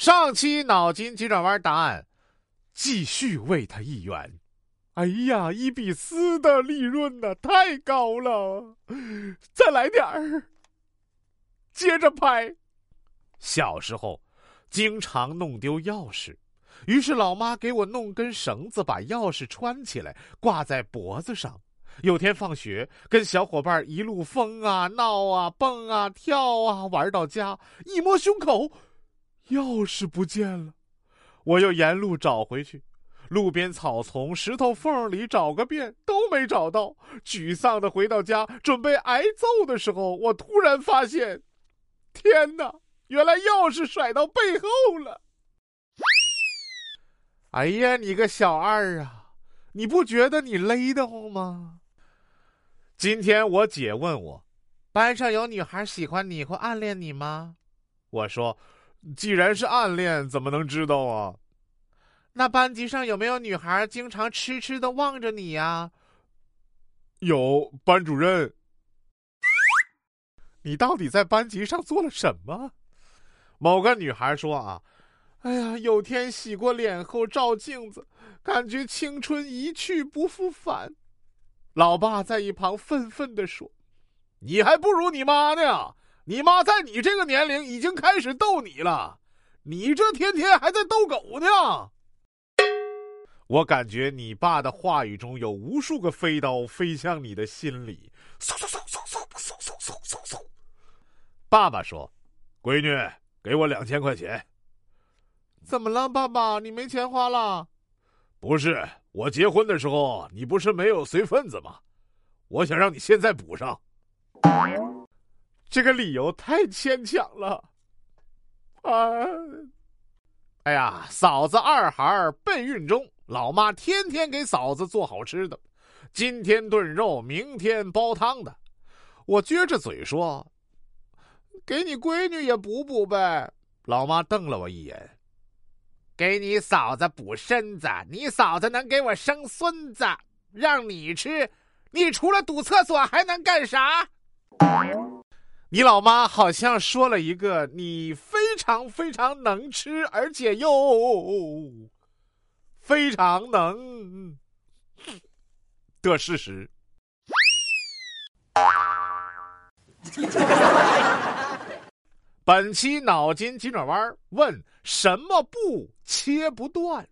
上期脑筋急转弯答案，继续喂他一元。哎呀，伊比斯的利润呢太高了，再来点儿。接着拍。小时候，经常弄丢钥匙，于是老妈给我弄根绳子，把钥匙穿起来，挂在脖子上。有天放学，跟小伙伴一路疯啊、闹啊、蹦啊、跳啊，玩到家，一摸胸口，钥匙不见了。我又沿路找回去。路边草丛、石头缝里找个遍都没找到，沮丧的回到家，准备挨揍的时候，我突然发现，天哪！原来钥匙甩到背后了。哎呀，你个小二啊，你不觉得你勒得慌吗？今天我姐问我，班上有女孩喜欢你或暗恋你吗？我说，既然是暗恋，怎么能知道啊？那班级上有没有女孩经常痴痴的望着你呀？有，班主任。你到底在班级上做了什么？某个女孩说啊，哎呀，有天洗过脸后照镜子，感觉青春一去不复返。老爸在一旁愤愤的说：“你还不如你妈呢，你妈在你这个年龄已经开始逗你了，你这天天还在逗狗呢。”我感觉你爸的话语中有无数个飞刀飞向你的心里。嗖嗖嗖嗖嗖嗖嗖嗖嗖嗖。爸爸说：“闺女，给我两千块钱。”怎么了，爸爸？你没钱花了？不是，我结婚的时候你不是没有随份子吗？我想让你现在补上。这个理由太牵强了。啊！哎呀，嫂子二孩备孕中。老妈天天给嫂子做好吃的，今天炖肉，明天煲汤的。我撅着嘴说：“给你闺女也补补呗。”老妈瞪了我一眼：“给你嫂子补身子，你嫂子能给我生孙子，让你吃，你除了堵厕所还能干啥？”你老妈好像说了一个你非常非常能吃，而且又。非常能的事实。本期脑筋急转弯问：什么布切不断？